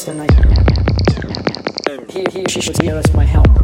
gets the knife. He, he, she should nearest my helmet.